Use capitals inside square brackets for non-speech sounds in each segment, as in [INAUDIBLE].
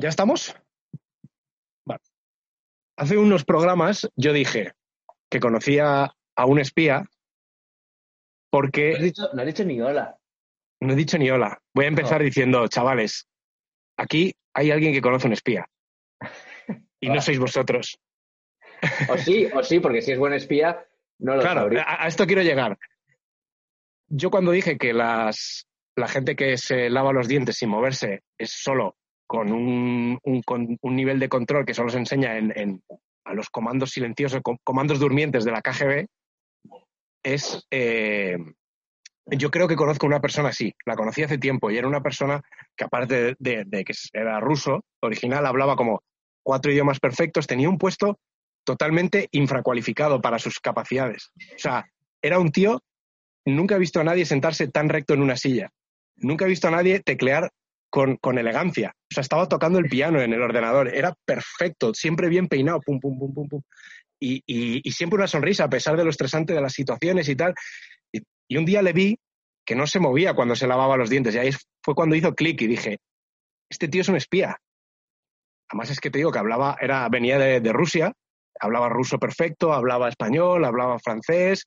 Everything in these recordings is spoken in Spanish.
¿Ya estamos? Vale. Hace unos programas yo dije que conocía a un espía porque... No has dicho, no has dicho ni hola. No he dicho ni hola. Voy a empezar No. diciendo, chavales, aquí hay alguien que conoce un espía. Y no Ah. sois vosotros. O sí, o sí, porque si es buen espía, no lo Claro, sabría. a esto quiero llegar. Yo cuando dije que las, la gente que se lava los dientes sin moverse es solo con un, un nivel de control que solo se enseña en, en- a los comandos silenciosos, com- comandos durmientes de la KGB, es... eh, yo creo que conozco una persona así. La conocí hace tiempo y era una persona que aparte de, de- de que era ruso, original, hablaba como cuatro idiomas perfectos, tenía un puesto totalmente infracualificado para sus capacidades. O sea, era un tío, nunca he visto a nadie sentarse tan recto en una silla. Nunca he visto a nadie teclear con, con elegancia. O sea, estaba tocando el piano en el ordenador. Era perfecto, siempre bien peinado, pum, pum, pum, pum, pum. Y, y- y siempre una sonrisa, a pesar de lo estresante de las situaciones y tal. Y, y un día le vi que no se movía cuando se lavaba los dientes. Y ahí fue cuando hizo clic y dije, este tío es un espía. Además es que te digo que hablaba, era, venía de, de Rusia, hablaba ruso perfecto, hablaba español, hablaba francés,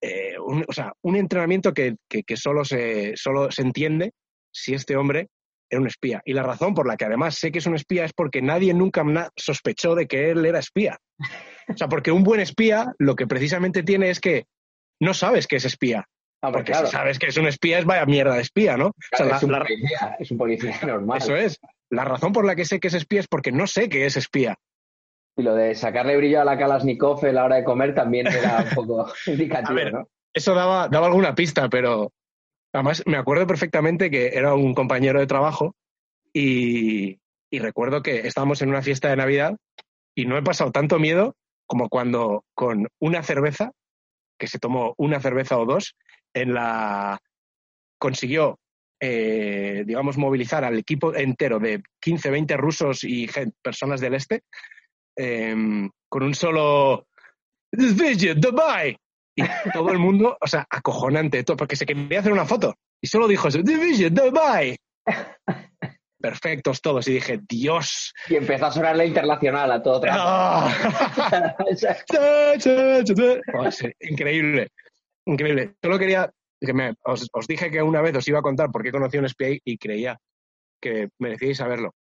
eh, un- o sea, un entrenamiento que, que- que solo, se, solo se entiende si este hombre era un espía. Y la razón por la que además sé que es un espía es porque nadie nunca sospechó de que él era espía. O sea, porque un buen espía lo que precisamente tiene es que no sabes que es espía. Ah, pues Porque claro, si sabes que es un espía es vaya mierda de espía, ¿no? O sea, la- es, un la- policía, es un policía [LAUGHS] normal. eso es. La razón por la que sé que es espía es porque no sé que es espía. Y lo de sacarle brillo a la Kalashnikov a la hora de comer también era un [LAUGHS] poco indicativo, A ver, ¿no? eso daba, daba alguna pista, pero además me acuerdo perfectamente que era un compañero de trabajo y, recuerdo que estábamos en una fiesta de Navidad y no he pasado tanto miedo como cuando con una cerveza, que se tomó una cerveza o dos, en la consiguió, eh, digamos, movilizar al equipo entero de 15, 20 rusos y personas del este em, con un solo "This vision, Dubai. Y todo el mundo, o sea, acojonante, todo, porque se quería hacer una foto. Y solo dijo eso, Division, Dubai. Perfectos todos. Y dije, Dios. Y empezó a sonar la internacional a todo. Ah. Oh, [LAUGHS] sí, increíble. Increíble. Solo quería, que me- os, os dije que una vez os iba a contar por qué conocí a un espía y creía que merecíais saberlo.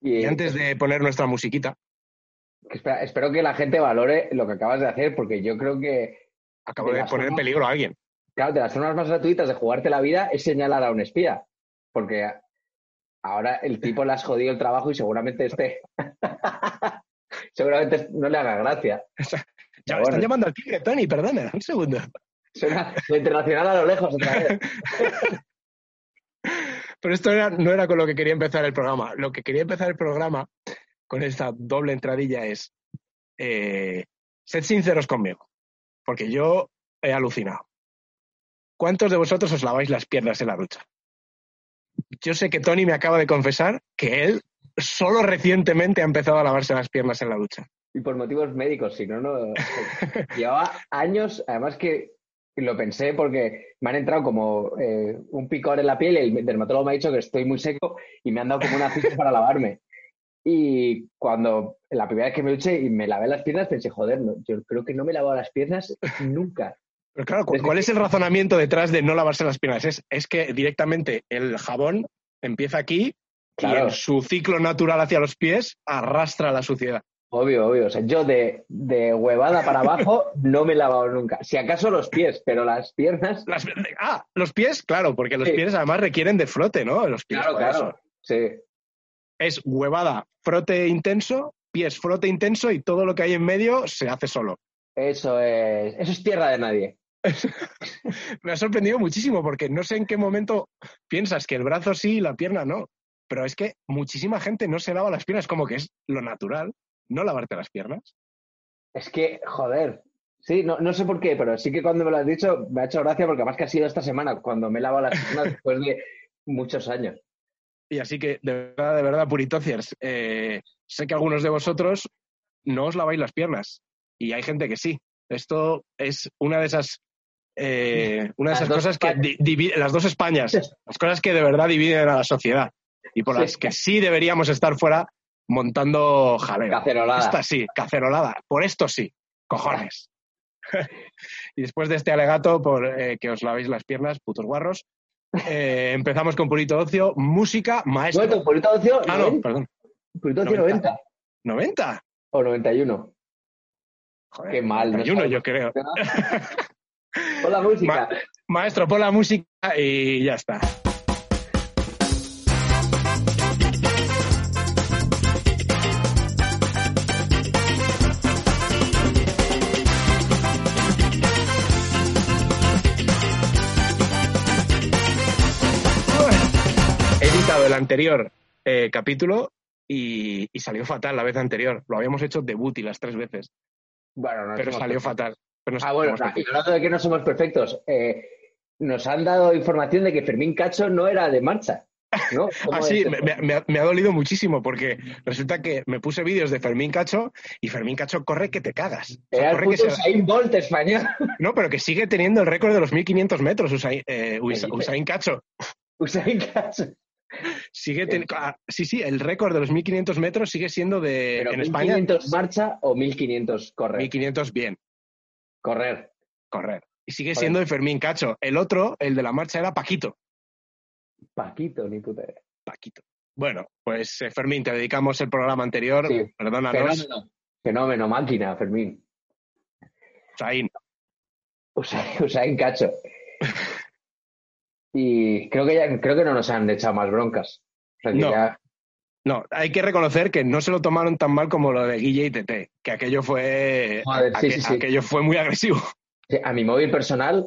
y, Y antes de poner nuestra musiquita, espera, espero que la gente valore lo que acabas de hacer, porque yo creo que, acabo De poner en peligro a alguien. claro, de las formas más gratuitas de jugarte la vida es señalar a un espía. Porque ahora el tipo le has jodido el trabajo y seguramente este. [LAUGHS] seguramente no le haga gracia. Ya me están llamando al tigre, Tony, perdona, un segundo. Suena lo internacional a lo lejos otra vez. [LAUGHS] Pero esto era- no era con lo que quería empezar el programa. Lo que quería empezar el programa con esta doble entradilla es, eh, sed sinceros conmigo, porque yo he alucinado. ¿Cuántos de vosotros os laváis las piernas en la ducha? Yo sé que Tony me acaba de confesar que él solo recientemente ha empezado a lavarse las piernas en la ducha. Y por motivos médicos, si no, no. [LAUGHS] Llevaba años, además que lo pensé porque me han entrado como eh, un picor en la piel y el dermatólogo me ha dicho que estoy muy seco y me han dado como una ficha para lavarme. Y cuando la primera vez que me duché y me lavé las piernas, pensé, joder, no, yo creo que no me he lavado las piernas nunca. Pero claro, ¿cu- Desde ¿cuál es el razonamiento detrás de no lavarse las piernas? Es, es que directamente el jabón empieza aquí y Claro. en su ciclo natural hacia los pies arrastra la suciedad. Obvio, obvio. O sea, yo de, de huevada para abajo no me he lavado nunca. Si acaso los pies, pero las piernas. Las- ah, los pies, claro, porque los Sí. pies además requieren de frote, ¿no? Los pies, Claro, claro. eso. Sí. Es huevada, frote intenso, pies, frote intenso y todo lo que hay en medio se hace solo. Eso es, eso es tierra de nadie. [LAUGHS] Me ha sorprendido muchísimo porque no sé en qué momento piensas que el brazo sí y la pierna no. pero es que muchísima gente no se lava las piernas como que es lo natural, no lavarte las piernas. Es que, joder, sí, no, no sé por qué, pero sí que cuando me lo has dicho me ha hecho gracia porque además que ha sido esta semana cuando me he lavado las piernas [LAUGHS] después de muchos años. Y así que, de verdad, de verdad, puritociers, eh, sé que algunos de vosotros no os laváis las piernas y hay gente que sí. Esto es una de esas, eh, una de esas cosas que di- las dos Españas, las cosas que de verdad dividen a la sociedad y por Sí. las que sí deberíamos estar fuera montando jaleo. Cacerolada. Esta sí, cacerolada. Por esto sí, cojones. [LAUGHS] [LAUGHS] y después de este alegato por eh, que os lavéis las piernas, putos guarros, eh, empezamos con Purito Ocio, música, maestro. Bueno, Purito Ocio, ah, no, 90, perdón. Purito Ocio 90. 90 ¿90? o 91. Joder, Qué mal, no 91 sabemos. yo creo. Con la música. Maestro, pon la música y ya está. Anterior eh, capítulo y, y salió fatal la vez anterior. Lo habíamos hecho debut y las tres veces, Bueno, no pero salió perfectos. fatal. Pero no Ah, bueno, y hablando de que no somos perfectos, eh, nos han dado información de que Fermín Cacho no era de marcha. ¿no? [LAUGHS] ¿Cómo Ah, sí, me, ha, me ha dolido muchísimo porque resulta que me puse vídeos de Fermín Cacho y Fermín Cacho corre que te cagas. O sea, corre que se- Usain Bolt español. [LAUGHS] No, pero que sigue teniendo el récord de los 1500 metros, Usain, eh, Usa- ¿Qué dices? Usain Cacho. Usain Cacho. Sigue ten- ah, sí, sí, el récord de los 1500 metros sigue siendo de Pero en España 1500 marcha o 1500 correr. 1500 bien, Correr. correr. Y sigue siendo de Fermín Cacho. El otro, el de la marcha, era Paquito. Paquito, ni puta idea. Paquito. Bueno, pues eh, Fermín, te dedicamos el programa anterior. Sí. Perdónanos, Fenómeno. Fenómeno, máquina, Fermín. Usain. Usain, Usain Cacho. [LAUGHS] Y creo que ya, creo que no nos han echado más broncas. O sea, que No. ya- No, hay que reconocer que no se lo tomaron tan mal como lo de Guille y Tete, que aquello fue, Joder, sí, sí, sí. aquello fue muy agresivo. A mi móvil personal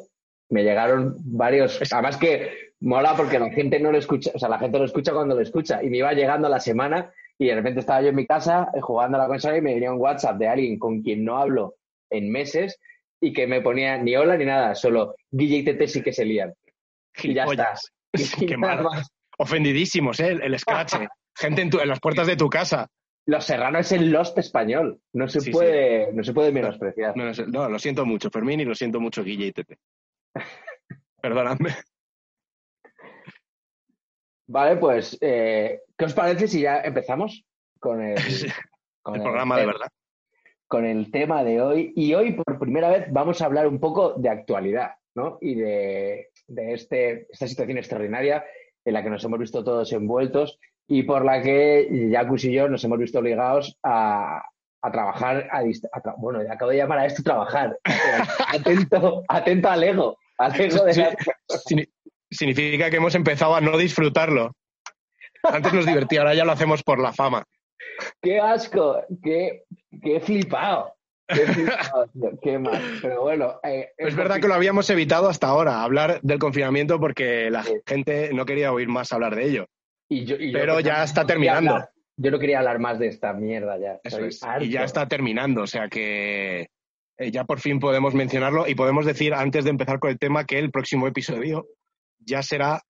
me llegaron varios. Además que mola porque la gente no lo escucha, o sea, la gente lo escucha cuando lo escucha. Y me iba llegando a la semana y de repente estaba yo en mi casa eh, jugando a la consola y me venía un WhatsApp de alguien con quien no hablo en meses y que me ponía ni hola ni nada, solo Guille y Tete sí que se lían. Y ya. [LAUGHS] Y Qué mal. Ofendidísimos, ¿eh? El, scratch. [LAUGHS] Gente en, tu- en las puertas de tu casa. Los Serrano es el Lost español. No se Sí, puede, no se puede menospreciar. No, no sé, no, lo siento mucho, Fermín, y lo siento mucho, Guille y Tete. [LAUGHS] Perdonadme. Vale, pues, eh, ¿qué os parece si ya empezamos con el, con El programa de verdad. con el tema de hoy. Y hoy, por primera vez, vamos a hablar un poco de actualidad, ¿no? Y de, de este, esta situación extraordinaria en la que nos hemos visto todos envueltos y por la que Jacus y yo nos hemos visto obligados a, a trabajar a, a tra- Bueno, acabo de llamar a esto trabajar. [LAUGHS] atento, atento al ego. Al ego de la- Signi- Significa que hemos empezado a no disfrutarlo. Antes nos divertía, ahora ya lo hacemos por la fama. ¡Qué asco! ¡Qué, qué flipado! ¡Qué flipado! tío, ¡Qué mal! Pero bueno... eh, Es verdad que lo habíamos evitado hasta ahora, hablar del confinamiento, porque la Sí. gente no quería oír más hablar de ello. Y yo- y yo Pero ya está terminando. hablar- Yo no quería hablar más de esta mierda ya. Eso es. Y ya está terminando, o sea que eh, ya por fin podemos mencionarlo y podemos decir, antes de empezar con el tema, que el próximo episodio ya será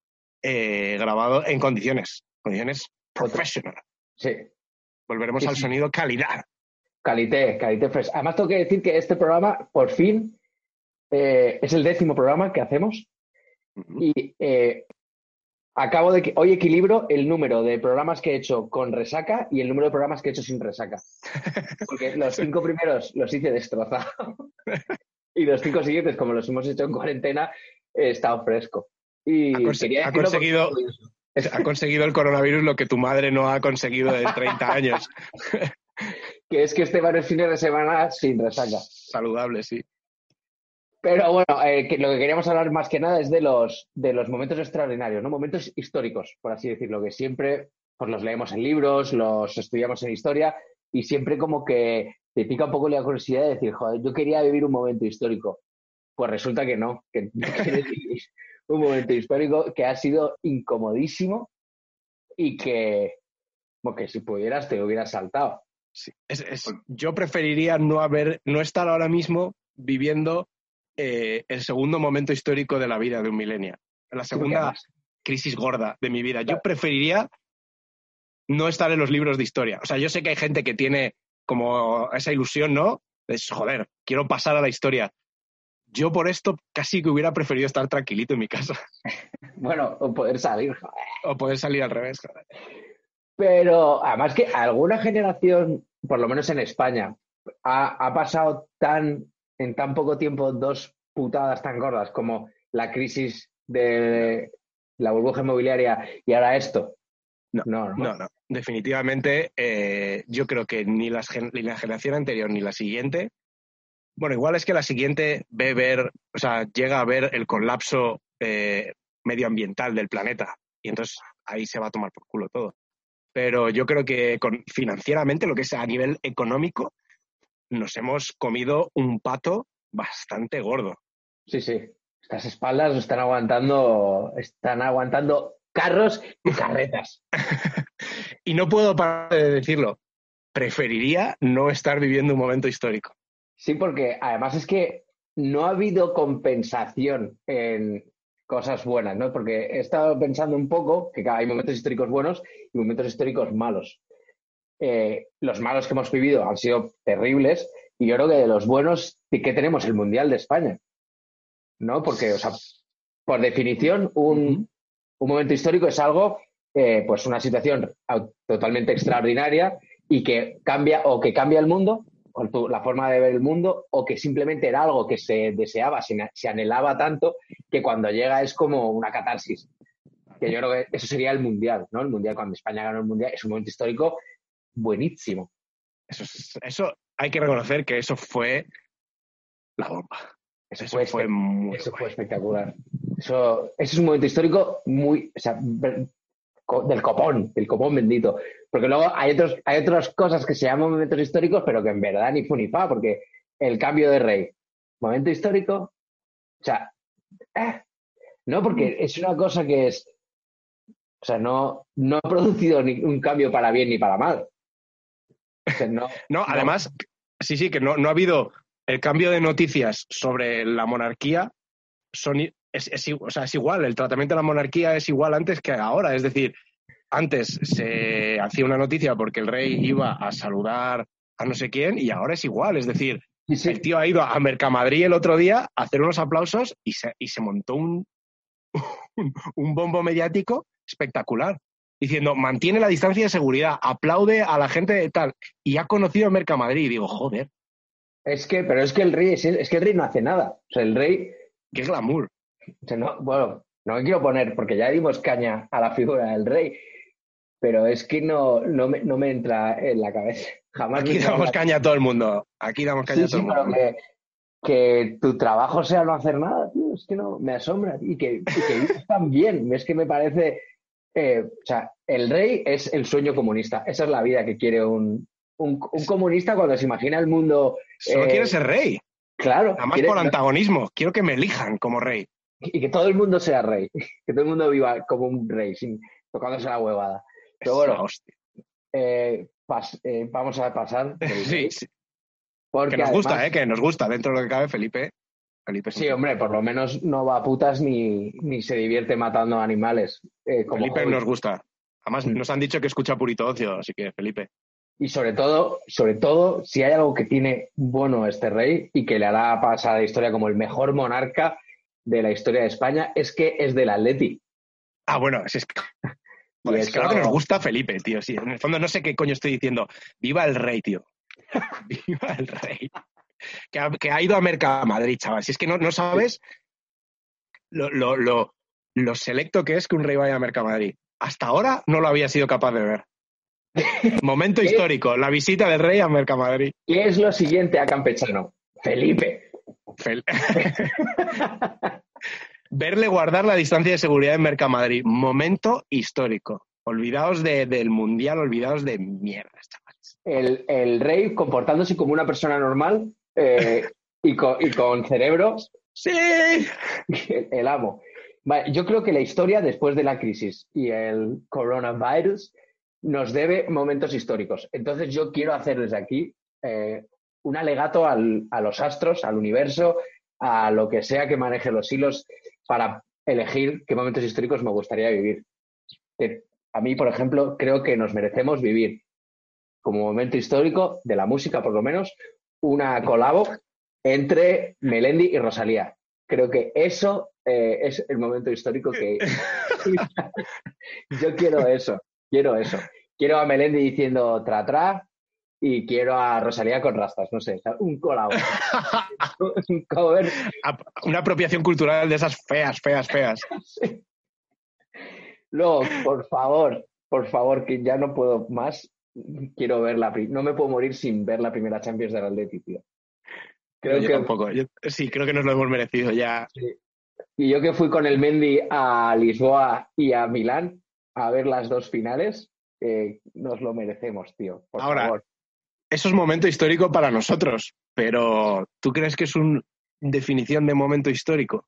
eh, grabado en condiciones, condiciones professional. Sí. Volveremos Sí, al sonido calidad. Calité, Calité Fresh. Además, tengo que decir que este programa, por fin, eh, es el décimo programa que hacemos y eh, acabo de que hoy equilibro el número de programas que he hecho con resaca y el número de programas que he hecho sin resaca. [LAUGHS] Porque los cinco primeros los hice destrozados [LAUGHS] y los cinco siguientes, como los hemos hecho en cuarentena, he estado fresco. Y Ha ha conseguido- Ha conseguido el coronavirus lo que tu madre no ha conseguido en 30 años. [LAUGHS] [LAUGHS] que es que este varios fines de semana sin resaca. Saludable, sí. Pero bueno, eh, que lo que queríamos hablar más que nada es de los, de los momentos extraordinarios, ¿no? Momentos históricos, por así decirlo, que siempre pues los leemos en libros, los estudiamos en historia y siempre como que te pica un poco la curiosidad de decir, joder, yo quería vivir un momento histórico. Pues resulta que no, que [LAUGHS] un momento histórico que ha sido incomodísimo y que, porque si pudieras te hubieras saltado. Sí. Es, es, yo preferiría no haber, no estar ahora mismo viviendo eh, el segundo momento histórico de la vida de un milenio. La segunda crisis gorda de mi vida. Yo preferiría no estar en los libros de historia. O sea, yo sé que hay gente que tiene como esa ilusión, ¿no? Es, joder, quiero pasar a la historia. Yo por esto casi que hubiera preferido estar tranquilito en mi casa. [LAUGHS] Bueno, o poder salir. O poder salir al revés. Pero además que alguna generación, por lo menos en España, ha, ha pasado tan en tan poco tiempo dos putadas tan gordas como la crisis de la burbuja inmobiliaria y ahora esto. No, no, no. Definitivamente, eh, yo creo que ni, las, ni la generación anterior ni la siguiente. Bueno, igual es que la siguiente ve ver, o sea, llega a ver el colapso eh, medioambiental del planeta. Y entonces ahí se va a tomar por culo todo. Pero yo creo que con, financieramente, lo que es a nivel económico, nos hemos comido un pato bastante gordo. Sí, sí. Estas espaldas están aguantando, están aguantando carros y carretas. [LAUGHS] y no puedo parar de decirlo. Preferiría no estar viviendo un momento histórico. Sí, porque además es que no ha habido compensación en cosas buenas, ¿no? Porque he estado pensando un poco que hay momentos históricos buenos y momentos históricos malos. Eh, los malos que hemos vivido han sido terribles y yo creo que de los buenos que tenemos el Mundial de España. ¿No? Porque, o sea, por definición, un, un momento histórico es algo, eh, pues una situación totalmente extraordinaria y que cambia o que cambia el mundo, la forma de ver el mundo, o que simplemente era algo que se deseaba, se, anhelaba tanto, que cuando llega es como una catarsis. Que yo creo que eso sería el Mundial, ¿no? El Mundial, cuando España ganó el Mundial, es un momento histórico buenísimo. Eso, eso hay que reconocer que eso fue la bomba. Eso, fue, muy eso fue espectacular. Eso, ese es un momento histórico muy, o sea, del copón, del copón bendito. Porque luego hay, otros, hay otras cosas que se llaman momentos históricos, pero que en verdad ni fu ni fa, porque el cambio de rey, momento histórico, o sea, eh, no, porque es una cosa que es, o sea, no, no ha producido ni un cambio para bien ni para mal [LAUGHS] no, además, sí, sí, que no, no ha habido el cambio de noticias sobre la monarquía. Son, es, es, o sea, es igual, el tratamiento de la monarquía es igual antes que ahora. Es decir, antes se hacía una noticia porque el rey iba a saludar a no sé quién y ahora es igual. Es decir, el tío ha ido a Mercamadrid el otro día a hacer unos aplausos y se, y se montó un, [LAUGHS] un bombo mediático espectacular diciendo, mantiene la distancia de seguridad, aplaude a la gente de tal, y ha conocido a Mercamadrid, y digo, joder. Es que, pero es que el rey, es, que el rey no hace nada. O sea, el rey. Qué glamour. No, bueno, no me quiero poner, porque ya dimos caña a la figura del rey, pero es que no, no, me, no me entra en la cabeza. Jamás Aquí damos caña a todo el mundo. Aquí damos caña a todo el mundo. Que, que, tu trabajo sea no hacer nada, tío, es que no, me asombra. Y que, y que bien. Es que me parece eh, o sea, el rey es el sueño comunista. Esa es la vida que quiere un, un, comunista cuando se imagina el mundo. Solo quiere ser rey. Claro. Además por antagonismo. Quiero que me elijan como rey. Y que todo el mundo sea rey. [LAUGHS] Que todo el mundo viva como un rey, sin tocándose la huevada. Pero bueno, eh, eh, vamos a pasar. [LAUGHS] sí, sí. Porque que nos gusta, ¿eh? Que nos gusta. Dentro de lo que cabe, Felipe sí, hombre, por lo menos no va a putas ni, ni se divierte matando animales. Eh, Felipe nos gusta. Además, mm. nos han dicho que escucha Purito Ocio, así que Felipe. Y sobre todo, sobre todo, si hay algo que tiene bueno este rey y que le hará pasar a la historia como el mejor monarca de la historia de España, es que es del Atleti. Ah, bueno, es, que... [LAUGHS] Pues claro que nos gusta Felipe, tío. Sí, en el fondo no sé qué coño estoy diciendo. Viva el rey, tío. [LAUGHS] Viva el rey que ha, ido a Mercamadrid, chaval. Si es que no, no sabes lo, lo, lo, lo, selecto que es que un rey vaya a Mercamadrid. Hasta ahora no lo había sido capaz de ver. [LAUGHS] Momento histórico, la visita del rey a Mercamadrid. ¿Qué es lo siguiente a Campechano? Felipe. Verle guardar la distancia de seguridad en Mercamadrid. Momento histórico. Olvidaos del mundial, olvidaos de mierdas, chavales. El, el, rey comportándose como una persona normal eh, y, con, y, con, cerebro. Sí. El amo. Vale, yo creo que la historia después de la crisis y el coronavirus nos debe momentos históricos. Entonces yo quiero hacer desde aquí eh, un alegato al- a los astros, al universo, a lo que sea que maneje los hilos para elegir qué momentos históricos me gustaría vivir. Que a mí, por ejemplo, creo que nos merecemos vivir como momento histórico de la música, por lo menos, una colabo entre Melendi y Rosalía. Creo que eso eh, es el momento histórico que [LAUGHS] [LAUGHS] yo quiero eso, quiero eso. Quiero a Melendi diciendo tra tra y quiero a Rosalía con rastas, no sé, un colabo. [LAUGHS] un cover. Una apropiación cultural de esas feas, feas, feas. [LAUGHS] Luego, por favor, por favor, que ya no puedo más. Quiero ver la no me puedo morir sin ver la primera Champions del Atleti, tío. Creo yo que tampoco. Yo- sí, creo que nos lo hemos merecido ya. Y yo que fui con el Mendy a Lisboa y a Milán a ver las dos finales, eh, nos lo merecemos, tío. Por Ahora, favor. Eso es momento histórico para nosotros, pero ¿tú crees que es una definición de momento histórico?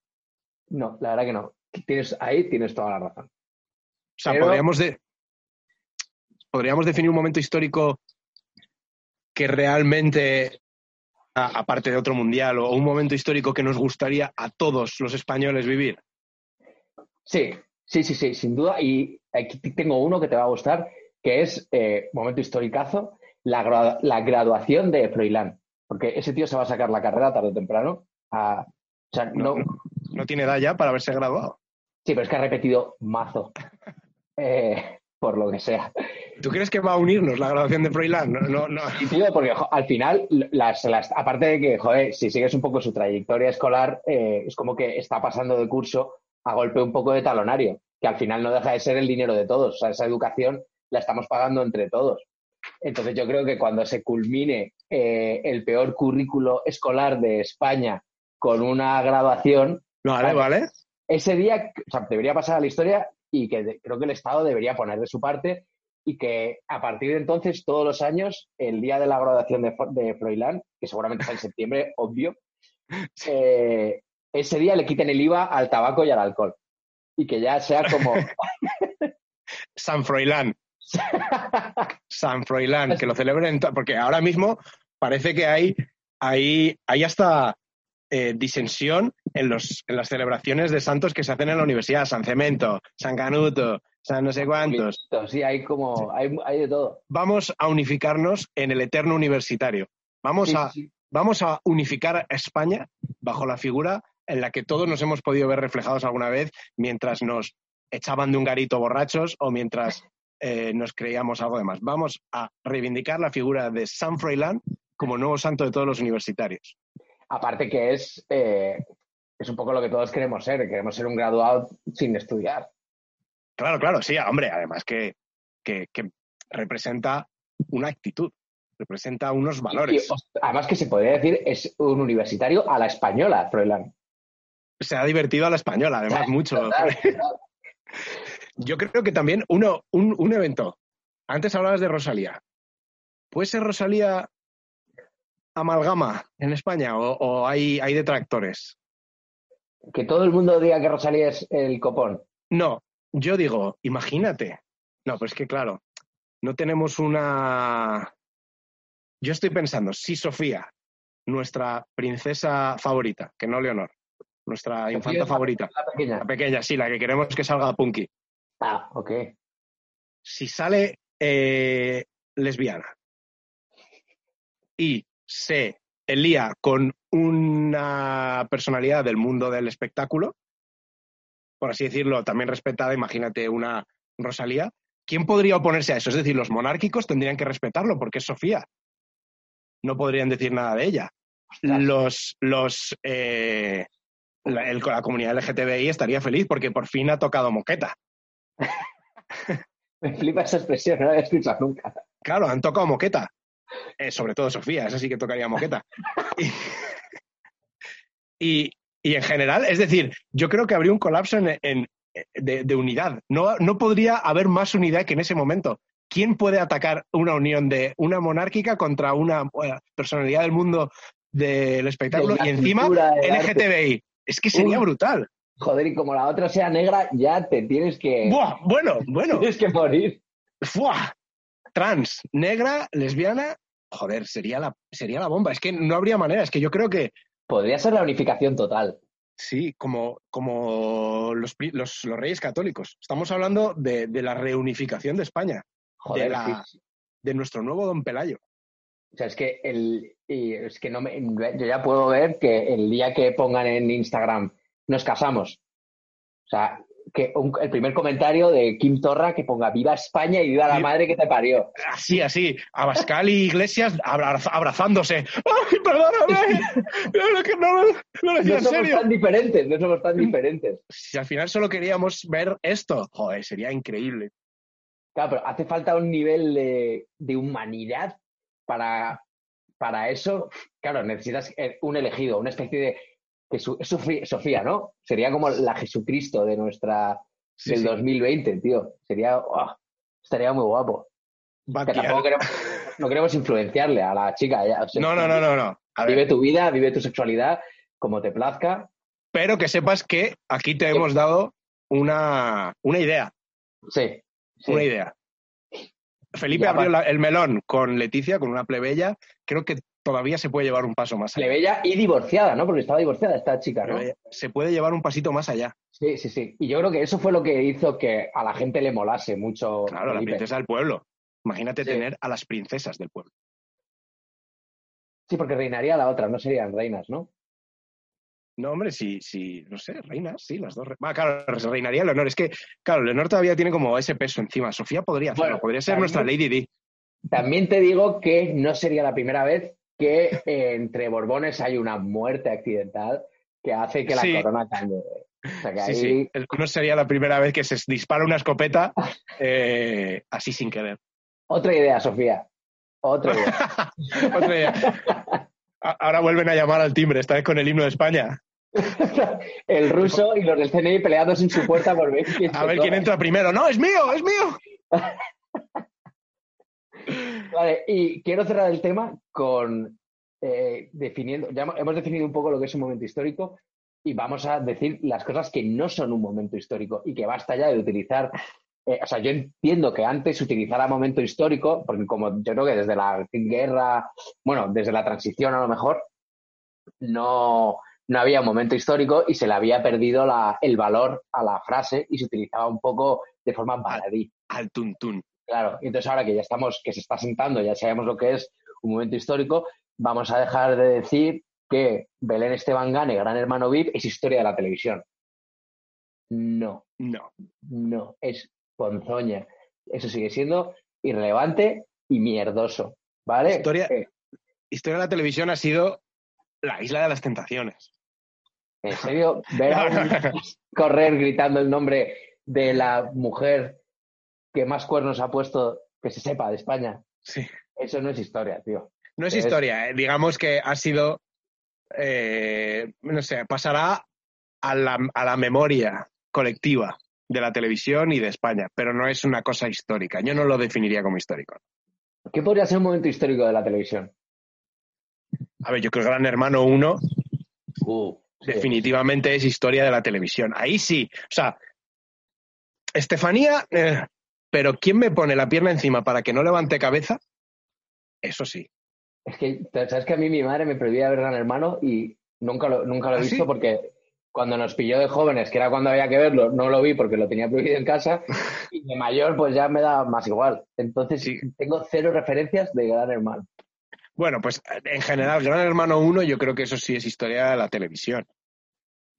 No, la verdad que no. Tienes, ahí tienes toda la razón. O sea, Pero- podríamos, de- podríamos definir un momento histórico que realmente, aparte de otro mundial, o un momento histórico que nos gustaría a todos los españoles vivir. Sí, sí, sí, sí, sin duda. Y aquí tengo uno que te va a gustar, que es, eh, momento historicazo, la, la graduación de Froilán. Porque ese tío se va a sacar la carrera tarde o temprano. a- o sea, No, no, tiene edad ya para haberse graduado. sí, pero es que ha repetido mazo. [LAUGHS] Eh, por lo que sea. ¿Tú crees que va a unirnos la graduación de Froilán? No, no, no. Tío, porque jo, al final, las, las- aparte de que, joder, si sigues un poco su trayectoria escolar, eh, es como que está pasando de curso a golpe un poco de talonario, que al final no deja de ser el dinero de todos. O sea, esa educación la estamos pagando entre todos. Entonces yo creo que cuando se culmine eh, el peor currículo escolar de España con una graduación, Vale, vale. ese día o sea, debería pasar a la historia y que de- creo que el Estado debería poner de su parte y que a partir de entonces, todos los años, el día de la graduación de Froilán, que seguramente es en septiembre, [LAUGHS] obvio, eh, ese día le quiten el IVA al tabaco y al alcohol. Y que ya sea como... [LAUGHS] San Froilán. [LAUGHS] San Froilán, que lo celebren, porque ahora mismo parece que hay, hay, hay hasta eh, disensión en, los, en las celebraciones de santos que se hacen en la universidad, San Cemento, San Canuto, San no sé cuántos. Sí, hay como... Hay, hay de todo. Vamos a unificarnos en el eterno universitario. Vamos Sí, a, sí. vamos a unificar a España bajo la figura en la que todos nos hemos podido ver reflejados alguna vez mientras nos echaban de un garito borrachos o mientras eh, nos creíamos algo de más. Vamos a reivindicar la figura de San Froilán como nuevo santo de todos los universitarios. Aparte que es, eh, es un poco lo que todos queremos ser, queremos ser un graduado sin estudiar. Claro, claro, sí, hombre, además que, que, que representa una actitud, representa unos Y, valores. además que se podría decir, es un universitario a la española, Froilán. Se ha divertido a la española, además, [LAUGHS] mucho. Total, total. [LAUGHS] Yo creo que también uno, un, un evento. Antes hablabas de Rosalía. ¿Puede ser Rosalía amalgama en España o, o hay, hay detractores? Que todo el mundo diga que Rosalía es el copón. No, yo digo, imagínate. No, pues es que claro, no tenemos una... Yo estoy pensando, si Sofía, nuestra princesa favorita, que no Leonor, nuestra infanta favorita, La pequeña. la pequeña, sí, la que queremos que salga punky, Ah, ok. si sale eh, lesbiana y se lía con una personalidad del mundo del espectáculo, por así decirlo, también respetada, imagínate una Rosalía, ¿quién podría oponerse a eso? Es decir, los monárquicos tendrían que respetarlo porque es Sofía. No podrían decir nada de ella. Ostras. Los, los, eh, la, el- la comunidad LGTBI estaría feliz porque por fin ha tocado moqueta. [LAUGHS] Me flipa esa expresión, no la había escuchado nunca. Claro, han tocado moqueta. Eh, sobre todo Sofía, esa sí que tocaría moqueta. [LAUGHS] Y, y- y en general, es decir, yo creo que habría un colapso en, en- de, de unidad. No, no podría haber más unidad que en ese momento. ¿Quién puede atacar una unión de una monárquica contra una personalidad del mundo del espectáculo De y encima cultura, arte. LGTBI? Es que sería Uy. brutal. Joder, y como la otra sea negra, ya te tienes que. Buah, bueno, bueno. Tienes que morir. ¡Fua! Trans, negra, lesbiana. Joder, sería la, sería la bomba. Es que no habría manera. Es que yo creo que Podría ser la unificación total. sí, como, como los, los, los reyes católicos. Estamos hablando de, de la reunificación de España, Joder, De la- sí. de nuestro nuevo Don Pelayo. O sea, es que el, y es que no me, yo ya puedo ver que el día que pongan en Instagram nos casamos. O sea, que un- el primer comentario de Kim Torra que ponga viva España y viva la madre que te parió. Así, así. Abascal y Iglesias abra- abrazándose. ¡Ay, perdóname! [LAUGHS] No, no, no lo decía No en somos serio. tan diferentes, no somos tan diferentes. Si al final solo queríamos ver esto, joder, sería increíble. Claro, pero hace falta un nivel de, de humanidad para, para eso. Claro, necesitas eh, un elegido, una especie de... Jesu- es Sofía, Sofía, ¿no? Sería como la Jesucristo de nuestra, Sí, del sí. 2020, tío. Sería... estaría muy guapo. Que tampoco queremos, no queremos influenciarle a la chica. ya, o sea, No, no, no, no, no. A ver, Vive tu vida, vive tu sexualidad como te plazca. pero que sepas que aquí te hemos dado una, una idea. Sí. Una idea. Felipe Ya, abrió la- el melón con Leticia, con una plebeya. Creo que todavía se puede llevar un paso más allá. Plebeya y divorciada, ¿no? Porque estaba divorciada esta chica, ¿no? Plebeya. Se puede llevar un pasito más allá. Sí, sí, sí. Y yo creo que eso fue lo que hizo que a la gente le molase mucho. Claro, la Felipe. princesa del pueblo. Imagínate Sí. tener a las princesas del pueblo. Sí, porque reinaría la otra, no serían reinas, ¿no? No, hombre, sí, sí, no sé, reinas, sí, las dos. re- Ah, claro, reinaría Leonor. Es que, claro, Leonor todavía tiene como ese peso encima. Sofía podría hacerlo, Bueno, podría ser también- nuestra Lady Di. También te digo que no sería la primera vez que eh, entre Borbones hay una muerte accidental que hace que la Sí. corona cambie. O sea que Sí, ahí sí. El- No sería la primera vez que se dispara una escopeta eh, así sin querer. otra idea, Sofía. Otra idea. [LAUGHS] Otra idea. Ahora vuelven a llamar al timbre, esta vez con el himno de España. [LAUGHS] El ruso y los del CNI peleados en su puerta por ver quién A ver quién entra primero. ¡No, es mío, es mío! [LAUGHS] Vale, y quiero cerrar el tema con eh, definiendo, ya hemo- hemos definido un poco lo que es un momento histórico y vamos a decir las cosas que no son un momento histórico y que basta ya de utilizar. eh, o sea, yo entiendo que antes se utilizara momento histórico, porque como yo creo que desde la guerra, bueno, desde la transición a lo mejor, no, no había un momento histórico y se le había perdido la- el valor a la frase y se utilizaba un poco de forma baladí. Al tuntún. Claro, entonces ahora que ya estamos, que se está sentando, ya sabemos lo que es un momento histórico, vamos a dejar de decir que Belén Esteban Gane, Gran Hermano VIP, es historia de la televisión. No, No. no, es ponzoña. Eso sigue siendo irrelevante y mierdoso, ¿vale? Historia- Eh, Historia de la televisión ha sido la isla de las tentaciones. en serio, ver a [LAUGHS] un correr gritando el nombre de la mujer que más cuernos ha puesto que se sepa de España, Sí. eso no es historia, tío. No es Es- historia, ¿eh? digamos que ha sido, eh, no sé, pasará a la, a la memoria colectiva de la televisión y de España, pero no es una cosa histórica. Yo no lo definiría como histórico. ¿Qué podría ser un momento histórico de la televisión? A ver, yo creo que Gran Hermano 1 Uh, sí. definitivamente es historia de la televisión. Ahí sí. O sea, Estefanía, eh, pero ¿quién me pone la pierna encima para que no levante cabeza? Eso sí. Es que, ¿sabes que a mí mi madre me prohibía ver Gran Hermano y nunca lo, nunca lo he ¿Ah, visto sí? porque cuando nos pilló de jóvenes, que era cuando había que verlo, no lo vi porque lo tenía prohibido en casa [LAUGHS] y de mayor pues ya me da más igual. Entonces Sí. tengo cero referencias de Gran Hermano. Bueno, pues en general, Gran Hermano 1 yo creo que eso sí es historia de la televisión.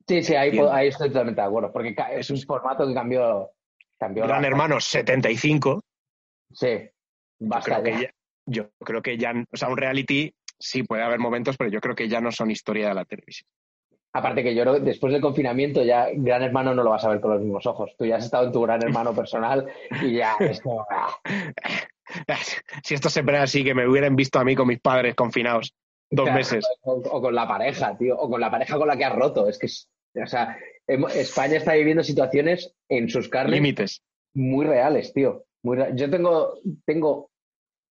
Sí, sí, ahí, ahí estoy totalmente de acuerdo porque es un formato que cambió. Cambió Gran Hermano 75, Sí, yo basta creo, que ya. ya, yo creo que ya, o sea, un reality sí puede haber momentos, pero yo creo que ya no son historia de la televisión. Aparte que yo creo que después del confinamiento ya Gran Hermano no lo vas a ver con los mismos ojos. Tú ya has estado en tu Gran Hermano personal y ya [LAUGHS] esto... ah. [LAUGHS] Si esto se pone así, que me hubieran visto a mí con mis padres confinados dos Claro, meses. O, o con la pareja, tío. O con la pareja con la que has roto. Es que, o sea, España está viviendo situaciones en sus carnes Límites. muy reales, tío. Muy Yo tengo, tengo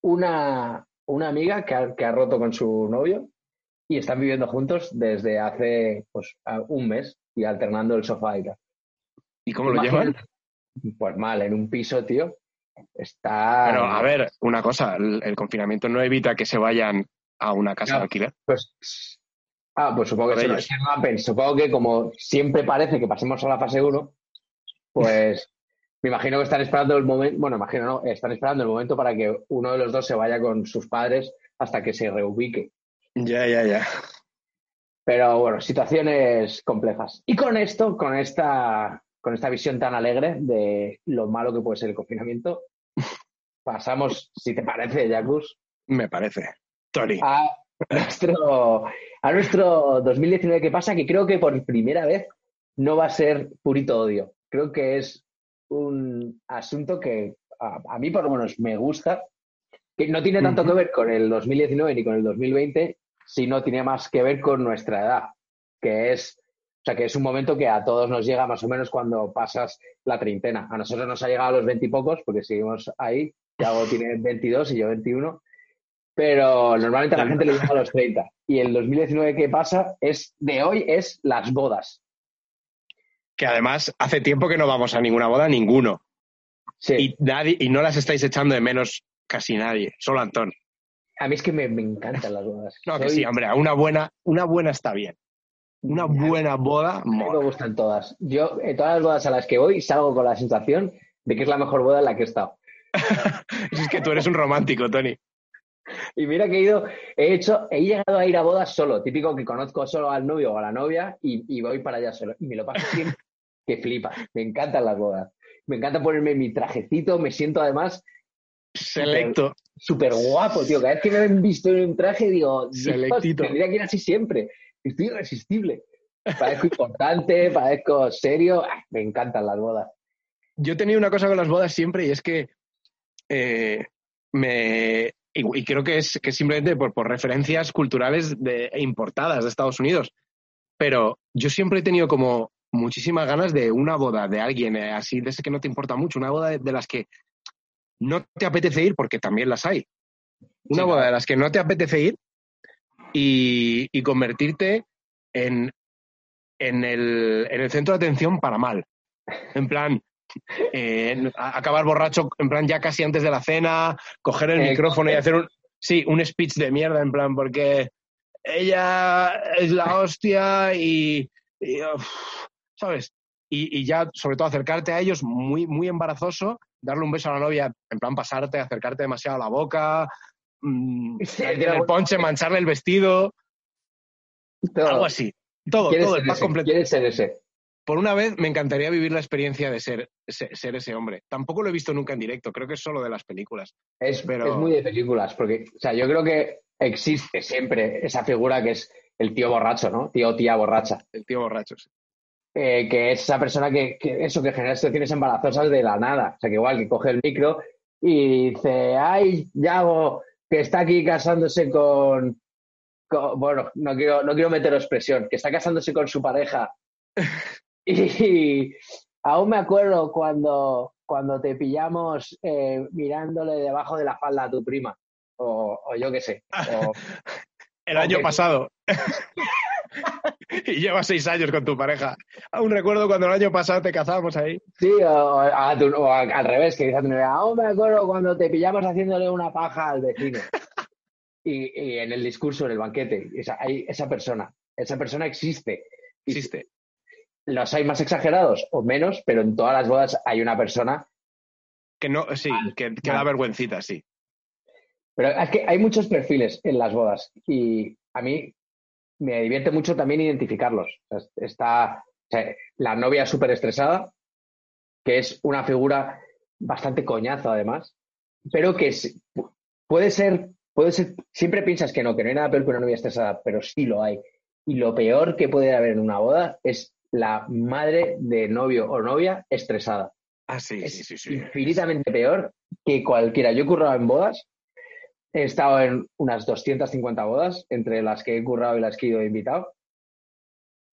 una, una amiga que ha, que ha roto con su novio y están viviendo juntos desde hace pues, un mes. y alternando el sofá y tal. ¿Y cómo lo llevan? Pues mal, en un piso, tío. Está. Pero, a ver, una cosa, el, confinamiento no evita que se vayan a una casa de alquiler. Pues. Ah, pues supongo que, se supongo que como siempre parece que pasemos a la fase 1, pues me imagino que están esperando el momento, bueno, imagino no, están esperando el momento para que uno de los dos se vaya con sus padres hasta que se reubique. Ya, ya, ya. Pero bueno, situaciones complejas. Y con esto, con esta, con esta visión tan alegre de lo malo que puede ser el confinamiento, pasamos, si te parece, Jacus. Me parece. Tori. A nuestro, a nuestro 2019 que pasa, que creo que por primera vez no va a ser purito odio. Creo que es un asunto que a, mí por lo menos me gusta, que no tiene tanto que ver con el 2019 ni con el 2020, sino tiene más que ver con nuestra edad, que es, o sea, que es un momento que a todos nos llega más o menos cuando pasas la treintena. A nosotros nos ha llegado a los veintipocos, porque seguimos ahí, Yago tiene 22 y yo 21, pero normalmente a la gente le llega a los 30. Y el 2019 que pasa es de hoy es las bodas que además hace tiempo que no vamos a ninguna boda, ninguno. Sí. Y, nadie, y no las estáis echando de menos casi nadie, solo Antón. A mí es que me, encantan las bodas. No, que sí, hombre, una buena, una buena está bien. Una buena boda. me gustan todas. Yo, en todas las bodas a las que voy, salgo con la sensación de que es la mejor boda en la que he estado. [LAUGHS] es que tú eres un romántico, Tony. Y mira que he ido, he hecho, he llegado a ir a bodas solo, típico que conozco solo al novio o a la novia y, y voy para allá solo. Y me lo paso siempre [LAUGHS] que flipa. Me encantan las bodas. Me encanta ponerme mi trajecito, me siento además selecto. Súper guapo, tío. Cada vez que me han visto en un traje digo, Selectito. tendría que ir así siempre. Estoy irresistible. Parezco importante, [LAUGHS] parezco serio. Ah, me encantan las bodas. Yo he tenido una cosa con las bodas siempre y es que eh, me. Y, creo que es, que simplemente por, por referencias culturales de, importadas de Estados Unidos. Pero yo siempre he tenido como muchísimas ganas de una boda de alguien eh, así, de ese que no te importa mucho, una boda de, las que no te apetece ir, porque también las hay. Una boda de las que no te apetece ir y, convertirte en, en, el, en el centro de atención para mal. En plan, eh, acabar borracho, en plan ya casi antes de la cena, coger el micrófono y hacer un, sí, un speech de mierda, en plan, porque ella es la hostia y, ¿sabes? Y, ya, sobre todo, acercarte a ellos muy, muy embarazoso, darle un beso a la novia, en plan pasarte, acercarte demasiado a la boca, [LAUGHS] mmm, el ponche, mancharle el vestido, algo así. Todo, todo, el pack completo. ¿Quieres ser ese? Por una vez me encantaría vivir la experiencia de ser, ser, ese hombre. Tampoco lo he visto nunca en directo, creo que es solo de las películas. Es, pero... es muy de películas, porque, o sea, yo creo que existe siempre esa figura que es el tío borracho, ¿no? Tío o tía borracha. El tío borracho, sí. Eh, que es esa persona que, eso, que genera situaciones embarazosas de la nada. O sea, que igual que coge el micro y dice, ay, Yago, que está aquí casándose con, bueno, no quiero, no quiero meter expresión, que está casándose con su pareja. [LAUGHS] [LAUGHS] y, aún me acuerdo cuando, cuando te pillamos eh, mirándole debajo de la falda a tu prima. O, yo qué sé. [LAUGHS] el año pasado. [LAUGHS] y llevas seis años con tu pareja. Aún recuerdo cuando el año pasado te cazábamos ahí. Sí, o, al revés, que dices, aún me acuerdo cuando te pillamos haciéndole una paja al vecino. y, en el discurso, en el banquete, esa, hay esa persona, esa persona existe. Existe. Los hay más exagerados o menos, pero en todas las bodas hay una persona. Que no, sí, que, que da vergüencita, sí. Pero es que hay muchos perfiles en las bodas y a mí me divierte mucho también identificarlos. Está la novia súper estresada, que es una figura bastante coñazo además, pero que puede ser, puede ser, siempre piensas que no, que no hay nada peor que una novia estresada, pero sí lo hay. Y lo peor que puede haber en una boda es la madre de novio o novia estresada. Ah, sí, sí, sí, sí. Infinitamente peor que cualquiera. Yo he currado en bodas He estado en unas 250 bodas, entre las que he currado y las que he ido invitado.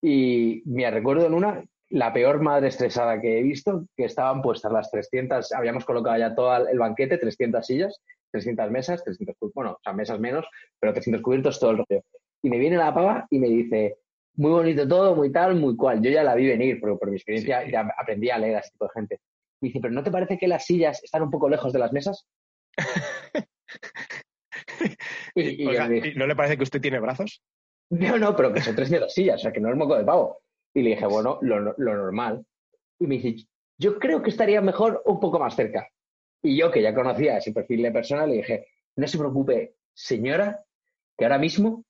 Y me recuerdo en una, la peor madre estresada que he visto, que estaban puestas las 300, habíamos colocado ya todo el banquete, 300 sillas, 300 mesas, 300, bueno, o sea, mesas menos, pero 300 cubiertos, todo el rollo. Y me viene la pava y me dice, muy bonito todo, muy tal, muy cual. Yo ya la vi venir, pero por mi experiencia ya aprendí a leer a este tipo de gente. Me dice, pero ¿no te parece que las sillas están un poco lejos de las mesas? [LAUGHS] y, ¿No le parece que usted tiene brazos? No, no, pero que son tres las sillas, o sea, que no es moco de pavo. Y le dije, bueno, lo, lo normal. Y me dice, yo creo que estaría mejor un poco más cerca. Y yo, que ya conocía ese perfil de persona, le dije, no se preocupe, señora, que ahora mismo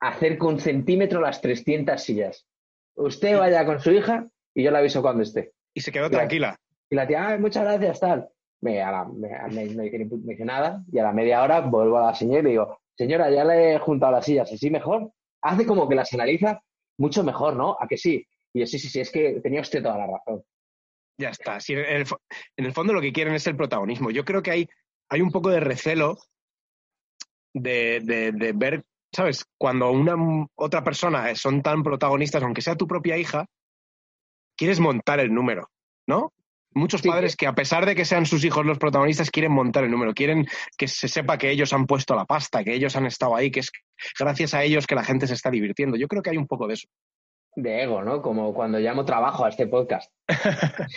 acerco un centímetro las 300 sillas. Usted vaya con su hija y yo le aviso cuando esté. Y se quedó tranquila. Y la tía, muchas gracias, tal. Me, me, dice nada y a la media hora vuelvo a la señora y le digo, señora, ya le he juntado las sillas, ¿así mejor? Hace como que las analiza mucho mejor, ¿no? ¿A que sí? Y yo, sí, sí, sí, es que tenía usted toda la razón. Ya está. en, el, fondo lo que quieren es el protagonismo. Yo creo que hay, hay un poco de recelo de, de, ver, ¿sabes? Cuando una otra persona son tan protagonistas, aunque sea tu propia hija, quieres montar el número, ¿no? Muchos padres que a pesar de que sean sus hijos los protagonistas, quieren montar el número, quieren que se sepa que ellos han puesto la pasta, que ellos han estado ahí, que es gracias a ellos que la gente se está divirtiendo. Yo creo que hay un poco de eso de ego, ¿no? Como cuando llamo trabajo a este podcast. [LAUGHS]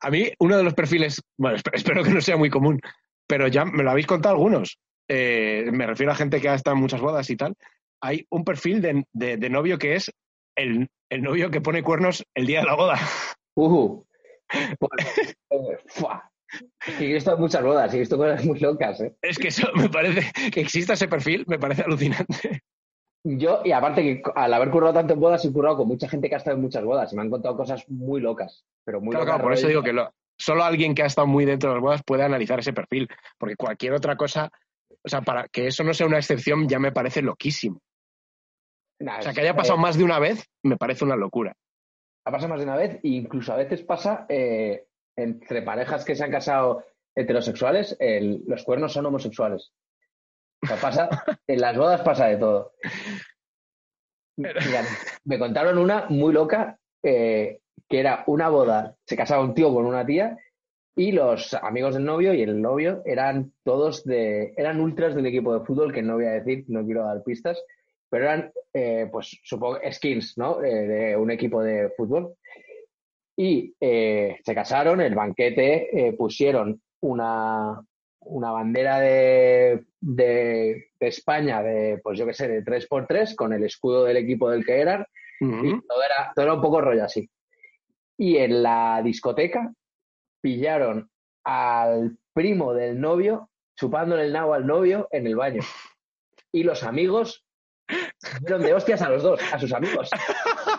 a mí, uno de los perfiles, bueno, espero que no sea muy común, pero ya me lo habéis contado algunos. Eh, me refiero a gente que ha estado en muchas bodas y tal. Hay un perfil de, novio que es el, novio que pone cuernos el día de la boda. Uh, [LAUGHS] pues, he visto muchas bodas, he visto cosas muy locas. ¿eh? Es que eso me parece, que exista ese perfil, me parece alucinante. Yo, y aparte que al haber currado tanto en bodas, he currado con mucha gente que ha estado en muchas bodas y me han contado cosas muy locas, pero muy claro, locas. Claro, por eso digo que solo alguien que ha estado muy dentro de las bodas puede analizar ese perfil, porque cualquier otra cosa, o sea, para que eso no sea una excepción ya me parece loquísimo. o sea, que haya pasado más de una vez me parece una locura. Ha pasado más de una vez e incluso a veces pasa eh, entre parejas que se han casado heterosexuales, los cuernos son homosexuales pasa, [LAUGHS] en las bodas pasa de todo. me contaron una muy loca, eh, que era una boda, se casaba un tío con una tía y los amigos del novio y el novio eran todos de, eran ultras del equipo de fútbol, que no voy a decir, no quiero dar pistas, pero eran, eh, pues supongo, skins, ¿no? Eh, de un equipo de fútbol. Y se casaron, el banquete, pusieron una, una bandera de, de, España de, pues yo qué sé, de 3x3 con el escudo del equipo del que eran. Y todo era, todo era un poco rollo así. Y en la discoteca pillaron al primo del novio chupándole el nabo al novio en el baño. Y los amigos dieron de hostias a los dos, a sus amigos.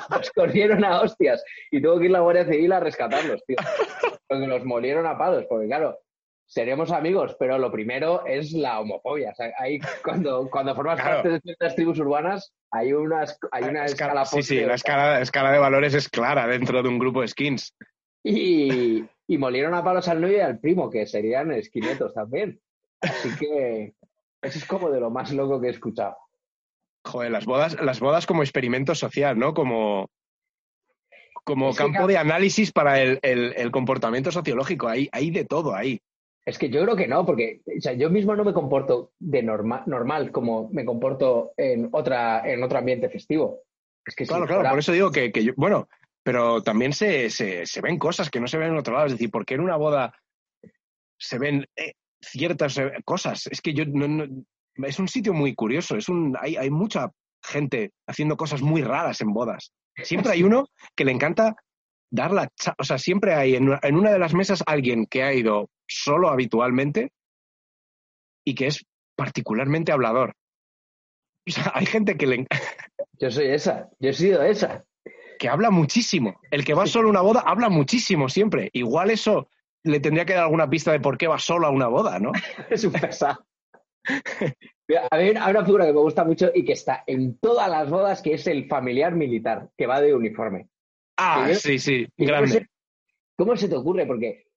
Los corrieron a hostias. Y tuvo que ir la Guardia Civil a rescatarlos, tío. Porque los molieron a palos. Porque claro, seremos amigos, pero lo primero es la homofobia. O sea, ahí cuando, cuando formas parte de ciertas tribus urbanas hay una, hay una escala, Sí, sí, la escala, escala de valores es clara dentro de un grupo de skins. Y, y molieron a palos al novio y al primo, que serían esquinetos también. Así que eso es como de lo más loco que he escuchado. Joder, las bodas, las bodas como experimento social, ¿no? Como, como campo de análisis para el, el, comportamiento sociológico. Hay, hay de todo ahí. Es que yo creo que no, porque yo mismo no me comporto de normal como me comporto en, otra, en otro ambiente festivo. Es que claro, claro, por eso digo que, yo, bueno, pero también se, se, ven cosas que no se ven en otro lado. Es decir, porque en una boda se ven eh, ciertas eh, cosas. Es que yo no, es un sitio muy curioso. Es un, hay, hay mucha gente haciendo cosas muy raras en bodas. Siempre hay uno que le encanta dar la... O sea, siempre hay en una de las mesas alguien que ha ido solo habitualmente y que es particularmente hablador. [LAUGHS] O sea, hay gente que le... Yo soy esa, yo he sido esa. Que habla muchísimo. El que va solo a una boda habla muchísimo siempre. Igual eso le tendría que dar alguna pista de por qué va solo a una boda, ¿no? [LAUGHS] es un pesado. A mí hay una figura que me gusta mucho y que está en todas las bodas, que es el familiar militar, que va de uniforme. Ah, sí, sí, grande. ¿Cómo se te ocurre? Porque